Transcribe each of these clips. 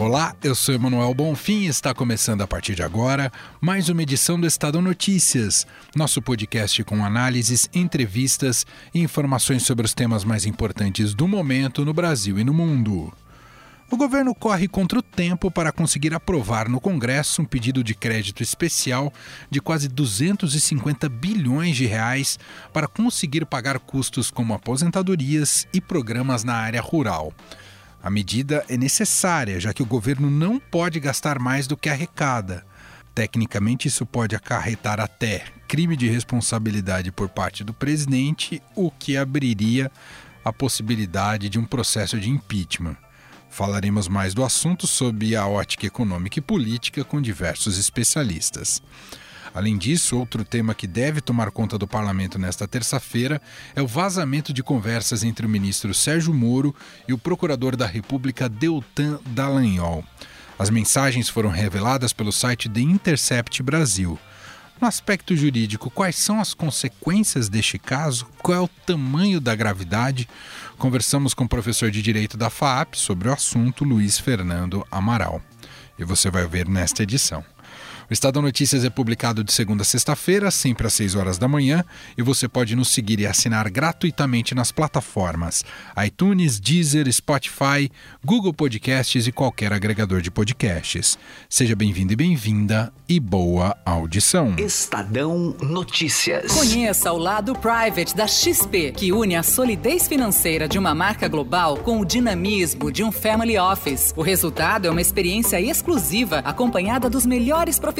Olá, eu sou Emanuel Bonfim e está começando a partir de agora mais uma edição do Estadão Notícias, nosso podcast com análises, entrevistas e informações sobre os temas mais importantes do momento no Brasil e no mundo. O governo corre contra o tempo para conseguir aprovar no Congresso um pedido de crédito especial de quase 250 bilhões de reais para conseguir pagar custos como aposentadorias e programas na área rural. A medida é necessária, já que o governo não pode gastar mais do que arrecada. Tecnicamente, isso pode acarretar até crime de responsabilidade por parte do presidente, o que abriria a possibilidade de um processo de impeachment. Falaremos mais do assunto sob a ótica econômica e política com diversos especialistas. Além disso, outro tema que deve tomar conta do parlamento nesta terça-feira é o vazamento de conversas entre o ministro Sérgio Moro e o procurador da República Deltan Dallagnol. As mensagens foram reveladas pelo site The Intercept Brasil. No aspecto jurídico, quais são as consequências deste caso? Qual é o tamanho da gravidade? Conversamos com o professor de Direito da FAAP sobre o assunto, Luiz Fernando Amaral. E você vai ver nesta edição. O Estadão Notícias é publicado de segunda a sexta-feira, sempre às 6 horas da manhã, e você pode nos seguir e assinar gratuitamente nas plataformas iTunes, Deezer, Spotify, Google Podcasts e qualquer agregador de podcasts. Seja bem-vindo e bem-vinda e boa audição. Estadão Notícias. Conheça o lado private da XP, que une a solidez financeira de uma marca global com o dinamismo de um family office. O resultado é uma experiência exclusiva acompanhada dos melhores profissionais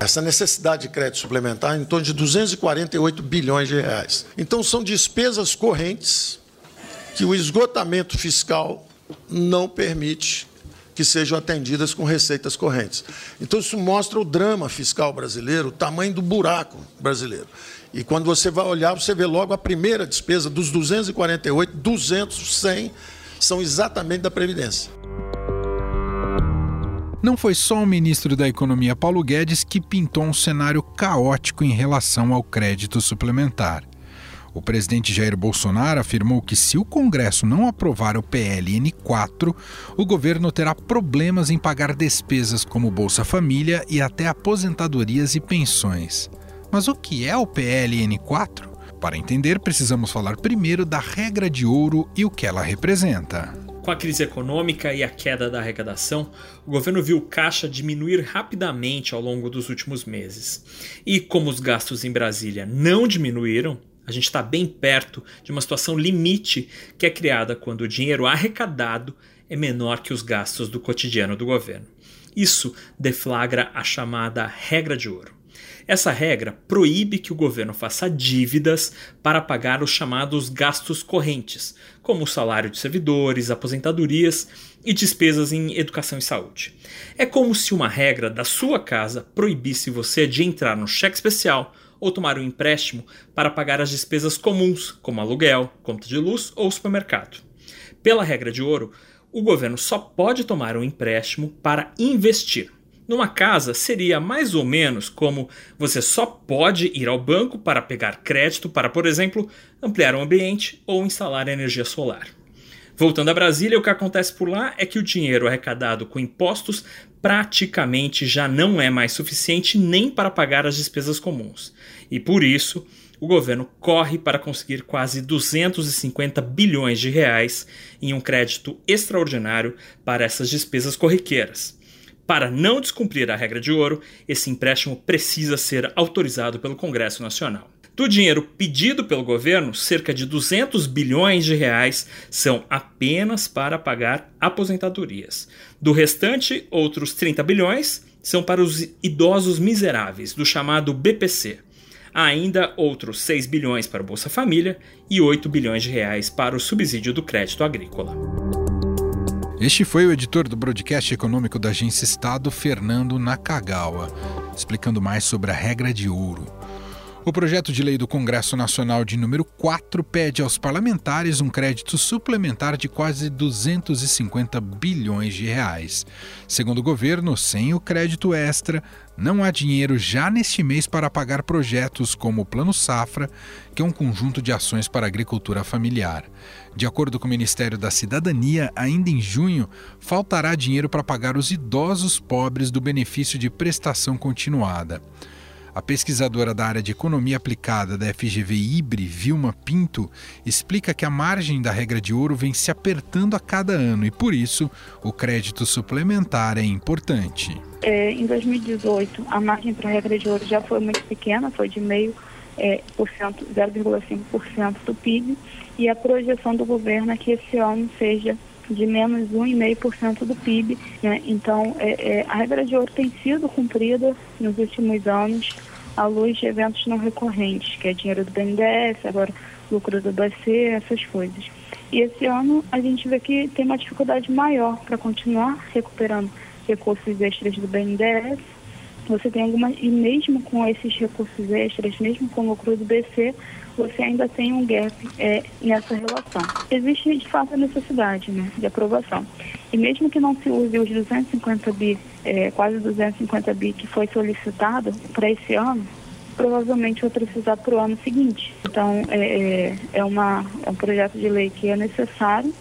Essa necessidade de crédito suplementar em torno de 248 bilhões de reais. Então são despesas correntes que o esgotamento fiscal não permite que sejam atendidas com receitas correntes. Então isso mostra o drama fiscal brasileiro, o tamanho do buraco brasileiro. E quando você vai olhar, você vê logo a primeira despesa dos 248, 200, 100 são exatamente da previdência. Não foi só o ministro da Economia Paulo Guedes que pintou um cenário caótico em relação ao crédito suplementar. O presidente Jair Bolsonaro afirmou que se o Congresso não aprovar o PLN 4, o governo terá problemas em pagar despesas como Bolsa Família e até aposentadorias e pensões. Mas o que é o PLN 4? Para entender, precisamos falar primeiro da regra de ouro e o que ela representa. Com a crise econômica e a queda da arrecadação, o governo viu o caixa diminuir rapidamente ao longo dos últimos meses. E como os gastos em Brasília não diminuíram, a gente está bem perto de uma situação limite que é criada quando o dinheiro arrecadado é menor que os gastos do cotidiano do governo. Isso deflagra a chamada regra de ouro. Essa regra proíbe que o governo faça dívidas para pagar os chamados gastos correntes, como o salário de servidores, aposentadorias e despesas em educação e saúde. É como se uma regra da sua casa proibisse você de entrar no cheque especial ou tomar um empréstimo para pagar as despesas comuns, como aluguel, conta de luz ou supermercado. Pela regra de ouro, o governo só pode tomar um empréstimo para investir. Numa casa, seria mais ou menos como você só pode ir ao banco para pegar crédito para, por exemplo, ampliar o ambiente ou instalar energia solar. Voltando a Brasília, o que acontece por lá é que o dinheiro arrecadado com impostos praticamente já não é mais suficiente nem para pagar as despesas comuns. E por isso, o governo corre para conseguir quase 250 bilhões de reais em um crédito extraordinário para essas despesas corriqueiras. Para não descumprir a regra de ouro, esse empréstimo precisa ser autorizado pelo Congresso Nacional. Do dinheiro pedido pelo governo, cerca de 200 bilhões de reais são apenas para pagar aposentadorias. Do restante, outros 30 bilhões são para os idosos miseráveis, do chamado BPC. Há ainda outros 6 bilhões para o Bolsa Família e 8 bilhões de reais para o subsídio do crédito agrícola. Este foi o editor do broadcast econômico da Agência Estado, Fernando Nakagawa, explicando mais sobre a regra de ouro. O projeto de lei do Congresso Nacional de número 4 pede aos parlamentares um crédito suplementar de quase 250 bilhões de reais. Segundo o governo, sem o crédito extra, não há dinheiro já neste mês para pagar projetos como o Plano Safra, que é um conjunto de ações para a agricultura familiar. De acordo com o Ministério da Cidadania, ainda em junho, faltará dinheiro para pagar os idosos pobres do benefício de prestação continuada. A pesquisadora da área de economia aplicada da FGV Ibre, Vilma Pinto, explica que a margem da regra de ouro vem se apertando a cada ano e, por isso, o crédito suplementar é importante. É, em 2018, a margem para a regra de ouro já foi muito pequena, foi de meio é, por cento, 0,5% do PIB, e a projeção do governo é que esse ano seja de menos 1,5% do PIB. Né? Então, é, é, a regra de ouro tem sido cumprida nos últimos anos à luz de eventos não recorrentes, que é dinheiro do BNDES, agora lucro do BC, essas coisas. E esse ano a gente vê que tem uma dificuldade maior para continuar recuperando recursos extras do BNDES. Você tem algumas, e mesmo com esses recursos extras, mesmo com o lucro do BC, você ainda tem um gap é, nessa relação. Existe, de fato, a necessidade né, de aprovação. E mesmo que não se use os 250 bi, é, quase 250 bi que foi solicitado para esse ano, provavelmente vai precisar para o ano seguinte. Então, é, é, é, uma, é um projeto de lei que é necessário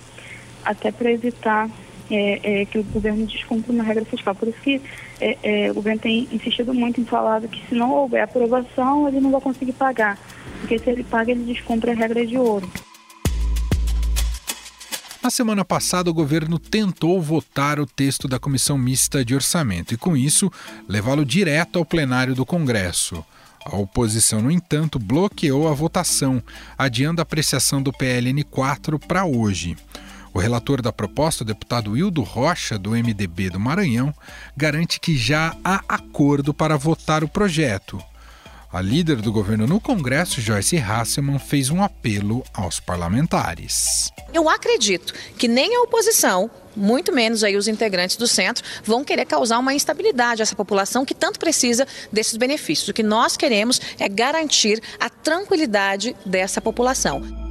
até para evitar é, é, que o governo descumpra uma regra fiscal. Por isso que é, é, o governo tem insistido muito em falar que se não houver aprovação, ele não vai conseguir pagar. Porque se ele paga, ele descumpre a regra de ouro. Na semana passada, o governo tentou votar o texto da Comissão Mista de Orçamento e, com isso, levá-lo direto ao plenário do Congresso. A oposição, no entanto, bloqueou a votação, adiando a apreciação do PLN 4 para hoje. O relator da proposta, o deputado Hildo Rocha, do MDB do Maranhão, garante que já há acordo para votar o projeto. A líder do governo no Congresso, Joyce Hasselman, fez um apelo aos parlamentares. Eu acredito que nem a oposição, muito menos aí os integrantes do centro, vão querer causar uma instabilidade a essa população que tanto precisa desses benefícios. O que nós queremos é garantir a tranquilidade dessa população.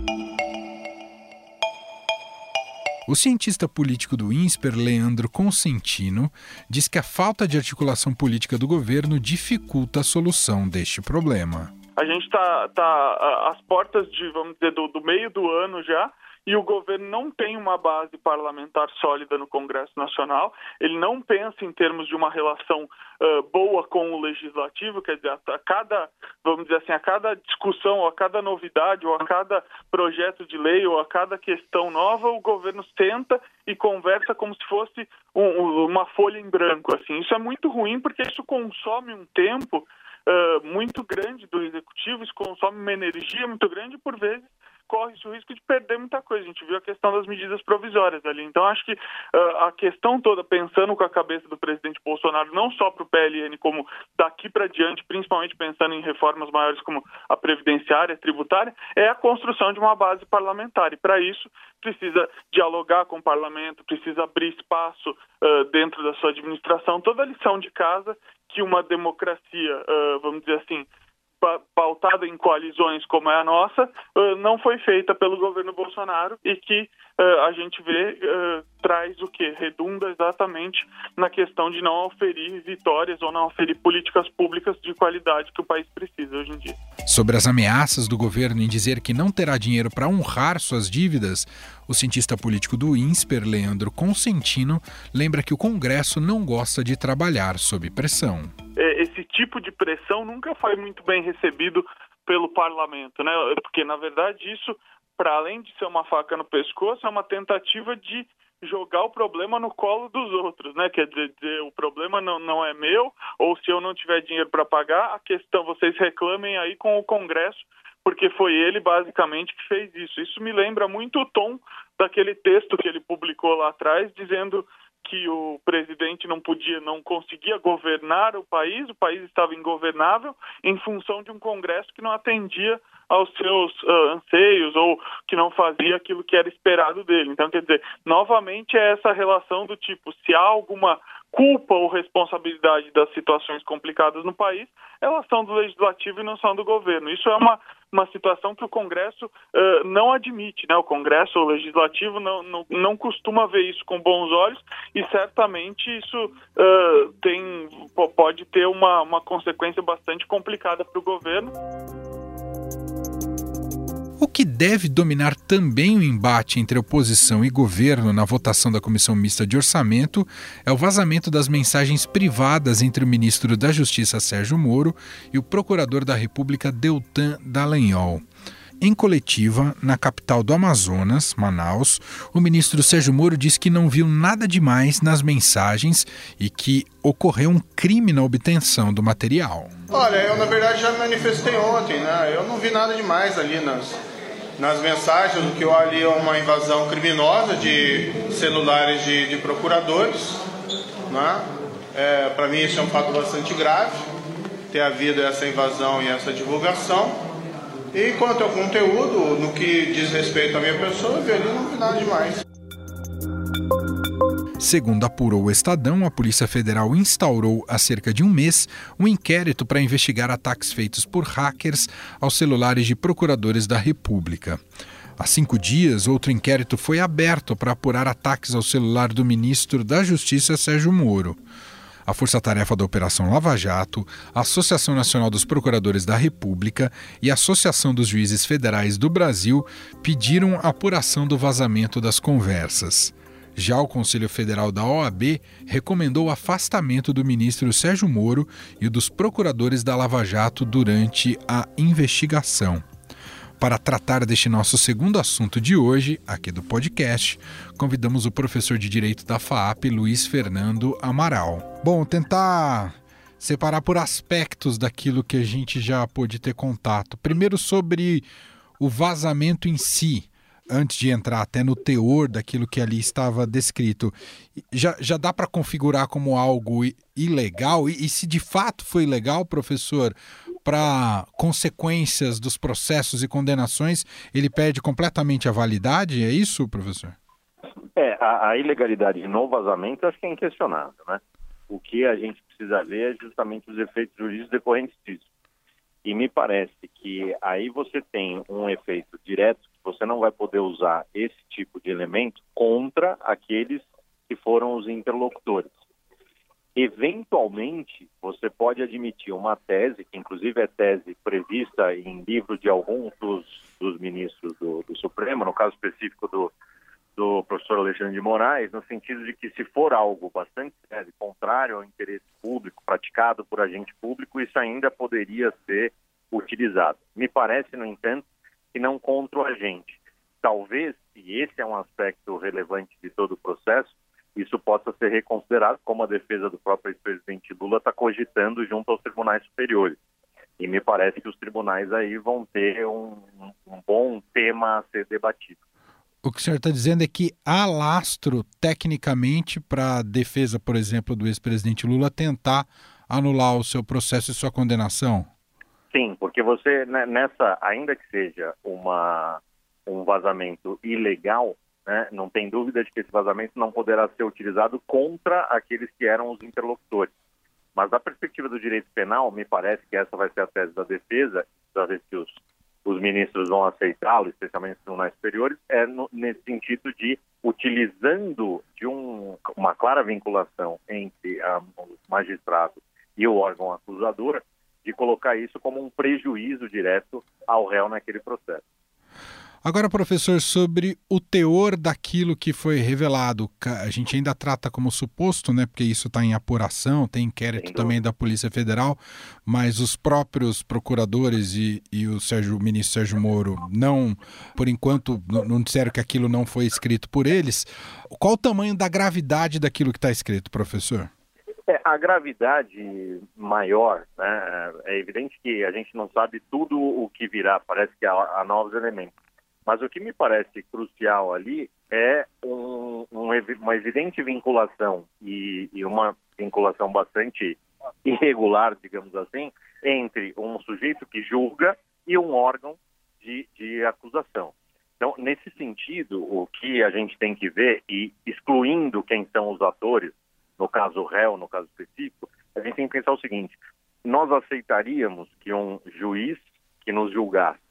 O cientista político do INSPER, Leandro Consentino, diz que a falta de articulação política do governo dificulta a solução deste problema. A gente está tá às portas de, vamos dizer, do, do meio do ano já, e o governo não tem uma base parlamentar sólida no Congresso Nacional, ele não pensa em termos de uma relação uh, boa com o legislativo, quer dizer, a, cada, vamos dizer assim, a cada discussão, ou a cada novidade, ou a cada projeto de lei, ou a cada questão nova, o governo senta e conversa como se fosse um, uma folha em branco. Assim, isso é muito ruim porque isso consome um tempo uh, muito grande do executivo, isso consome uma energia muito grande por vezes corre-se o risco de perder muita coisa. A gente viu a questão das medidas provisórias ali. Então, acho que uh, a questão toda, pensando com a cabeça do presidente Bolsonaro, não só para o PLN, como daqui para diante, principalmente pensando em reformas maiores como a previdenciária, a tributária, é a construção de uma base parlamentar. E, para isso, precisa dialogar com o parlamento, precisa abrir espaço uh, dentro da sua administração. Toda a lição de casa que uma democracia, uh, vamos dizer assim, pautada em coalizões como é a nossa, não foi feita pelo governo Bolsonaro e que a gente vê traz o que? Redunda exatamente na questão de não oferir vitórias ou não oferir políticas públicas de qualidade que o país precisa hoje em dia. Sobre as ameaças do governo em dizer que não terá dinheiro para honrar suas dívidas, o cientista político do INSPER, Leandro Consentino, lembra que o Congresso não gosta de trabalhar sob pressão. É, tipo de pressão nunca foi muito bem recebido pelo parlamento, né? Porque, na verdade, isso, para além de ser uma faca no pescoço, é uma tentativa de jogar o problema no colo dos outros, né? Quer dizer, o problema não, não é meu, ou se eu não tiver dinheiro para pagar, a questão vocês reclamem aí com o Congresso, porque foi ele basicamente que fez isso. Isso me lembra muito o tom daquele texto que ele publicou lá atrás, dizendo que o presidente não podia, não conseguia governar o país, o país estava ingovernável em função de um Congresso que não atendia aos seus uh, anseios ou que não fazia aquilo que era esperado dele. Então, quer dizer, novamente é essa relação do tipo, se há alguma culpa ou responsabilidade das situações complicadas no país, elas são do legislativo e não são do governo. Isso é uma, uma situação que o Congresso uh, não admite, né? O Congresso, o legislativo, não, não, não costuma ver isso com bons olhos e certamente isso uh, tem, pode ter uma, uma consequência bastante complicada para o governo. O que deve dominar também o embate entre oposição e governo na votação da Comissão Mista de Orçamento é o vazamento das mensagens privadas entre o ministro da Justiça Sérgio Moro e o procurador da República Deltan Dallagnol. Em coletiva, na capital do Amazonas, Manaus, o ministro Sérgio Moro disse que não viu nada demais nas mensagens e que ocorreu um crime na obtenção do material. Olha, eu na verdade já manifestei ontem, né? Eu não vi nada demais ali nas, nas mensagens, o que eu ali é uma invasão criminosa de celulares de, de procuradores. Né? É, Para mim, isso é um fato bastante grave, ter havido essa invasão e essa divulgação. E quanto ao conteúdo, no que diz respeito à minha pessoa, eu não vi nada demais. Segundo apurou o Estadão, a Polícia Federal instaurou há cerca de um mês um inquérito para investigar ataques feitos por hackers aos celulares de procuradores da República. Há cinco dias, outro inquérito foi aberto para apurar ataques ao celular do ministro da Justiça, Sérgio Moro. A Força Tarefa da Operação Lava Jato, a Associação Nacional dos Procuradores da República e a Associação dos Juízes Federais do Brasil pediram apuração do vazamento das conversas. Já o Conselho Federal da OAB recomendou o afastamento do ministro Sérgio Moro e dos procuradores da Lava Jato durante a investigação. Para tratar deste nosso segundo assunto de hoje, aqui do podcast, convidamos o professor de Direito da FAAP, Luiz Fernando Amaral. Bom, tentar separar por aspectos daquilo que a gente já pôde ter contato. Primeiro, sobre o vazamento em si antes de entrar até no teor daquilo que ali estava descrito, já, já dá para configurar como algo ilegal? E, e, se de fato foi ilegal, professor, para consequências dos processos e condenações, ele perde completamente a validade? É isso, professor? É, a, a ilegalidade no vazamento acho que é inquestionável, né? O que a gente precisa ver é justamente os efeitos jurídicos decorrentes disso. E me parece que aí você tem um efeito direto você não vai poder usar esse tipo de elemento contra aqueles que foram os interlocutores. Eventualmente, você pode admitir uma tese, que inclusive é tese prevista em livro de alguns dos, dos ministros do, do, Supremo, no caso específico do, do professor Alexandre de Moraes, no sentido de que se for algo bastante sério, contrário ao interesse público, praticado por agente público, isso ainda poderia ser utilizado. Me parece, no entanto, e não contra o agente. Talvez, se esse é um aspecto relevante de todo o processo, isso possa ser reconsiderado, como a defesa do próprio ex-presidente Lula está cogitando junto aos tribunais superiores. E me parece que os tribunais aí vão ter um, um bom tema a ser debatido. O que o senhor está dizendo é que há lastro, tecnicamente, para a defesa, por exemplo, do ex-presidente Lula tentar anular o seu processo e sua condenação? Sim, porque você né, nessa, ainda que seja uma um vazamento ilegal, né, não tem dúvida de que esse vazamento não poderá ser utilizado contra aqueles que eram os interlocutores. Mas da perspectiva do direito penal, me parece que essa vai ser a tese da defesa, para ver se os, os ministros vão aceitá-lo, especialmente os tribunais superiores, é no, nesse sentido de utilizando de um, uma clara vinculação entre a, o magistrado e o órgão acusador, de colocar isso como um prejuízo direto ao réu naquele processo. Agora, professor, sobre o teor daquilo que foi revelado, a gente ainda trata como suposto, né? Porque isso está em apuração, tem inquérito também da Polícia Federal, mas os próprios procuradores e, e o, Sérgio, o ministro Sérgio Moro não, por enquanto, não disseram que aquilo não foi escrito por eles. Qual o tamanho da gravidade daquilo que está escrito, professor? É, a gravidade maior, né, é evidente que a gente não sabe tudo o que virá, parece que há, há novos elementos. Mas o que me parece crucial ali é um, um, uma evidente vinculação e, e uma vinculação bastante irregular, digamos assim, entre um sujeito que julga e um órgão de, de, acusação. Então, nesse sentido, o que a gente tem que ver, e excluindo quem são os atores, no caso réu, no caso específico, a gente tem que pensar o seguinte: nós aceitaríamos que um juiz que nos julgasse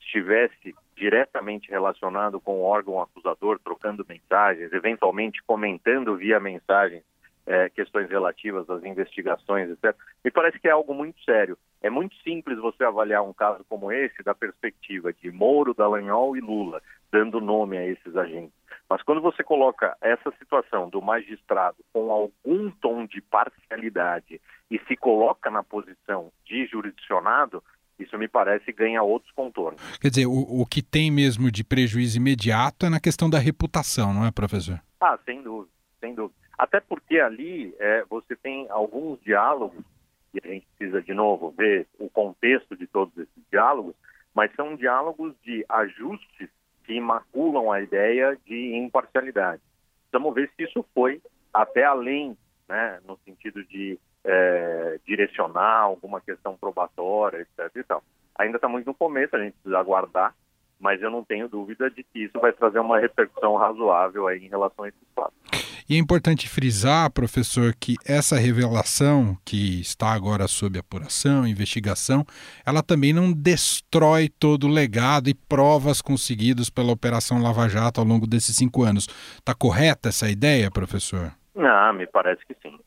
estivesse diretamente relacionado com o órgão acusador, trocando mensagens, eventualmente comentando via mensagem é, questões relativas às investigações, etc. Me parece que é algo muito sério. É muito simples você avaliar um caso como esse da perspectiva de Moro, Dallagnol e Lula, dando nome a esses agentes. Mas quando você coloca essa situação do magistrado com algum tom de parcialidade e se coloca na posição de jurisdicionado, isso me parece ganha outros contornos. Quer dizer, o, o que tem mesmo de prejuízo imediato é na questão da reputação, não é, professor? Ah, sem dúvida, sem dúvida. Até porque ali é, você tem alguns diálogos, e a gente precisa de novo ver o contexto de todos esses diálogos, mas são diálogos de ajustes que maculam a ideia de imparcialidade. Vamos ver se isso foi até além, né, no sentido de é, direcionar alguma questão probatória, etc. E tal. Ainda está muito no começo, a gente precisa aguardar, mas eu não tenho dúvida de que isso vai trazer uma repercussão razoável aí em relação a esses fatos. E é importante frisar, professor, que essa revelação que está agora sob apuração, investigação, ela também não destrói todo o legado e provas conseguidos pela Operação Lava Jato ao longo desses cinco anos. Está correta essa ideia, professor? Ah, me parece que sim.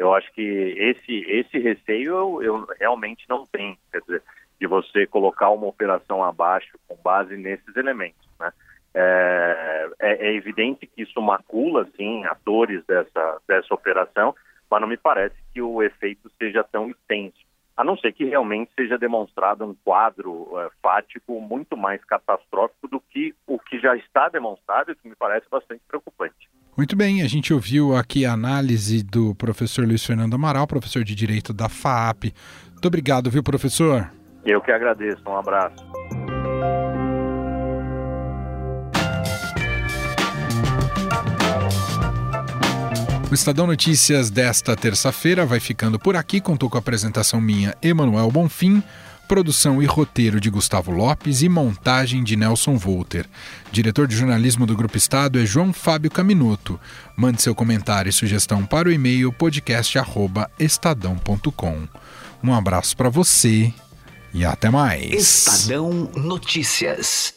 Eu acho que esse, esse receio eu, eu realmente não tenho, quer dizer, de você colocar uma operação abaixo com base nesses elementos, né? É, é, é, evidente que isso macula, sim, atores dessa, dessa operação, mas não me parece que o efeito seja tão extenso, a não ser que realmente seja demonstrado um quadro é, fático muito mais catastrófico do que o que já está demonstrado, que me parece bastante preocupante. Muito bem, a gente ouviu aqui a análise do professor Luiz Fernando Amaral, professor de Direito da FAP. Muito obrigado, viu, professor? Eu que agradeço. Um abraço. O Estadão Notícias desta terça-feira vai ficando por aqui. Contou com a apresentação minha, Emanuel Bonfim produção e roteiro de Gustavo Lopes e montagem de Nelson Volter. Diretor de jornalismo do Grupo Estado é João Fábio Caminuto. Mande seu comentário e sugestão para o e-mail podcast@estadão.com. Um abraço para você e até mais. Estadão Notícias.